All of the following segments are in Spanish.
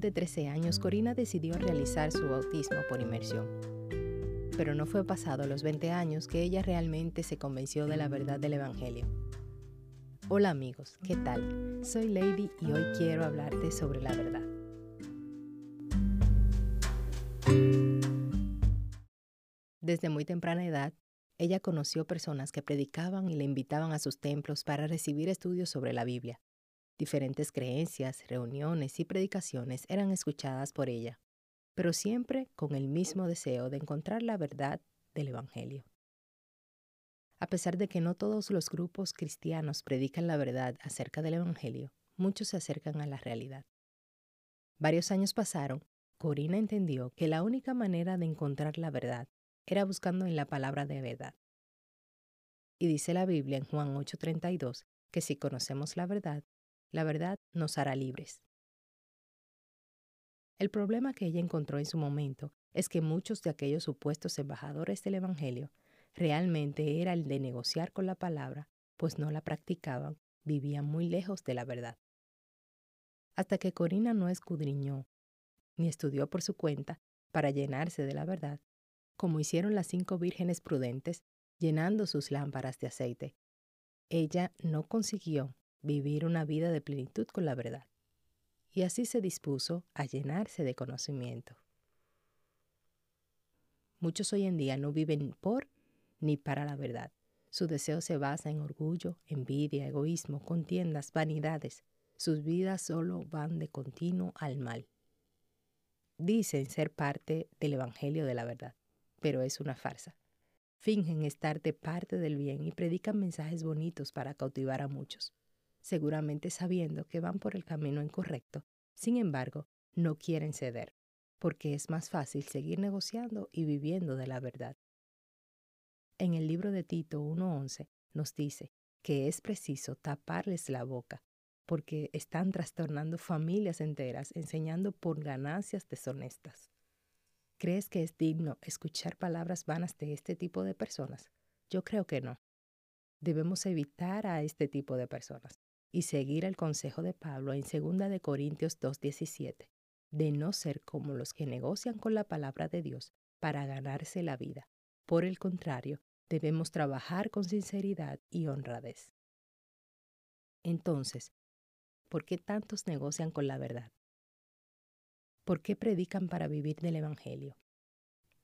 de 13 años, Corina decidió realizar su bautismo por inmersión. Pero no fue pasado los 20 años que ella realmente se convenció de la verdad del Evangelio. Hola amigos, ¿qué tal? Soy Lady y hoy quiero hablarte sobre la verdad. Desde muy temprana edad, ella conoció personas que predicaban y le invitaban a sus templos para recibir estudios sobre la Biblia. Diferentes creencias, reuniones y predicaciones eran escuchadas por ella, pero siempre con el mismo deseo de encontrar la verdad del Evangelio. A pesar de que no todos los grupos cristianos predican la verdad acerca del Evangelio, muchos se acercan a la realidad. Varios años pasaron, Corina entendió que la única manera de encontrar la verdad era buscando en la palabra de verdad. Y dice la Biblia en Juan 8:32 que si conocemos la verdad, la verdad nos hará libres. El problema que ella encontró en su momento es que muchos de aquellos supuestos embajadores del Evangelio realmente era el de negociar con la palabra, pues no la practicaban, vivían muy lejos de la verdad. Hasta que Corina no escudriñó ni estudió por su cuenta para llenarse de la verdad, como hicieron las cinco vírgenes prudentes, llenando sus lámparas de aceite. Ella no consiguió vivir una vida de plenitud con la verdad, y así se dispuso a llenarse de conocimiento. Muchos hoy en día no viven por ni para la verdad. Su deseo se basa en orgullo, envidia, egoísmo, contiendas, vanidades. Sus vidas solo van de continuo al mal. Dicen ser parte del Evangelio de la verdad, pero es una farsa. Fingen estar de parte del bien y predican mensajes bonitos para cautivar a muchos, seguramente sabiendo que van por el camino incorrecto. Sin embargo, no quieren ceder, porque es más fácil seguir negociando y viviendo de la verdad. En el libro de Tito 1.11 nos dice que es preciso taparles la boca, porque están trastornando familias enteras enseñando por ganancias deshonestas. ¿Crees que es digno escuchar palabras vanas de este tipo de personas? Yo creo que no. Debemos evitar a este tipo de personas y seguir el consejo de Pablo en 2 de Corintios 2:17, de no ser como los que negocian con la palabra de Dios para ganarse la vida. Por el contrario, debemos trabajar con sinceridad y honradez. Entonces, ¿por qué tantos negocian con la verdad? ¿Por qué predican para vivir del Evangelio?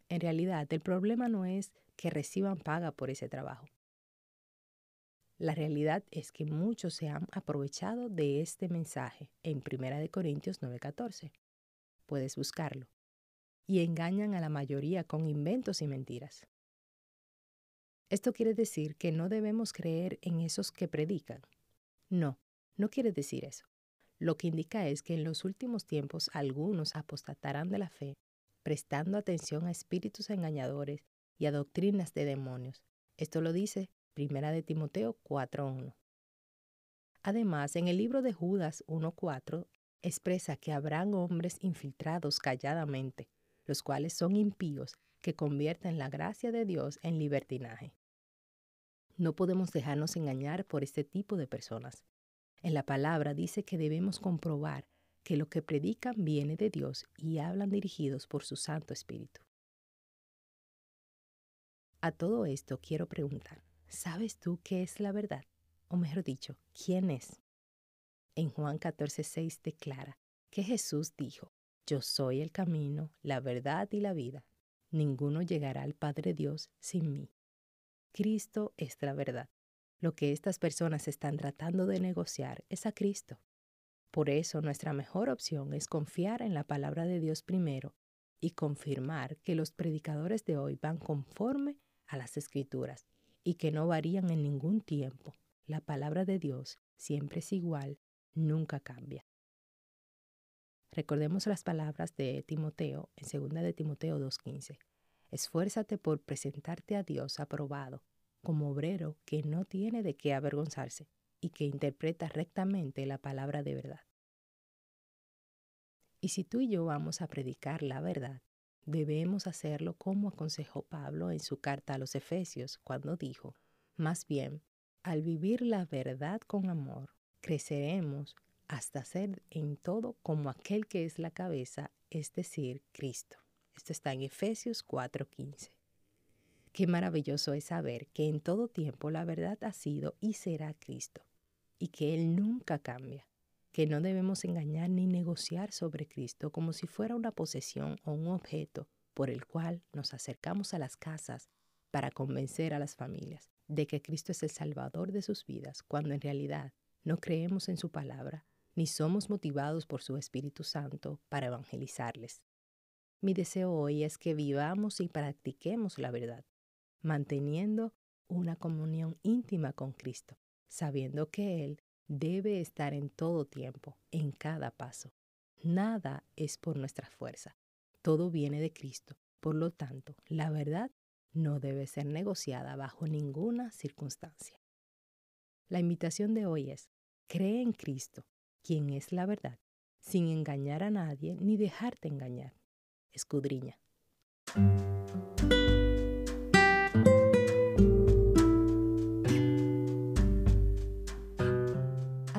En realidad, el problema no es que reciban paga por ese trabajo. La realidad es que muchos se han aprovechado de este mensaje en 1 Corintios 9:14. Puedes buscarlo. Y engañan a la mayoría con inventos y mentiras. Esto quiere decir que no debemos creer en esos que predican. No, no quiere decir eso. Lo que indica es que en los últimos tiempos algunos apostatarán de la fe, prestando atención a espíritus engañadores y a doctrinas de demonios. Esto lo dice Primera de Timoteo 4.1. Además, en el libro de Judas 1.4 expresa que habrán hombres infiltrados calladamente, los cuales son impíos, que convierten la gracia de Dios en libertinaje. No podemos dejarnos engañar por este tipo de personas. En la palabra dice que debemos comprobar que lo que predican viene de Dios y hablan dirigidos por su Santo Espíritu. A todo esto quiero preguntar, ¿sabes tú qué es la verdad? O mejor dicho, ¿quién es? En Juan 14:6 declara que Jesús dijo, Yo soy el camino, la verdad y la vida. Ninguno llegará al Padre Dios sin mí. Cristo es la verdad. Lo que estas personas están tratando de negociar es a Cristo. Por eso nuestra mejor opción es confiar en la palabra de Dios primero y confirmar que los predicadores de hoy van conforme a las escrituras y que no varían en ningún tiempo. La palabra de Dios siempre es igual, nunca cambia. Recordemos las palabras de Timoteo en 2 de Timoteo 2.15. Esfuérzate por presentarte a Dios aprobado como obrero que no tiene de qué avergonzarse y que interpreta rectamente la palabra de verdad. Y si tú y yo vamos a predicar la verdad, debemos hacerlo como aconsejó Pablo en su carta a los Efesios cuando dijo, más bien, al vivir la verdad con amor, creceremos hasta ser en todo como aquel que es la cabeza, es decir, Cristo. Esto está en Efesios 4:15. Qué maravilloso es saber que en todo tiempo la verdad ha sido y será Cristo, y que Él nunca cambia, que no debemos engañar ni negociar sobre Cristo como si fuera una posesión o un objeto por el cual nos acercamos a las casas para convencer a las familias de que Cristo es el Salvador de sus vidas, cuando en realidad no creemos en su palabra ni somos motivados por su Espíritu Santo para evangelizarles. Mi deseo hoy es que vivamos y practiquemos la verdad, manteniendo una comunión íntima con Cristo, sabiendo que Él debe estar en todo tiempo, en cada paso. Nada es por nuestra fuerza, todo viene de Cristo. Por lo tanto, la verdad no debe ser negociada bajo ninguna circunstancia. La invitación de hoy es, cree en Cristo, quien es la verdad, sin engañar a nadie ni dejarte engañar. Escudriña.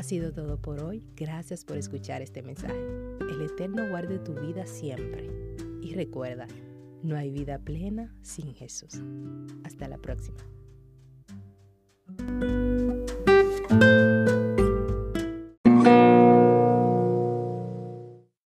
Sido todo por hoy. Gracias por escuchar este mensaje. El Eterno guarde tu vida siempre. Y recuerda, no hay vida plena sin Jesús. Hasta la próxima.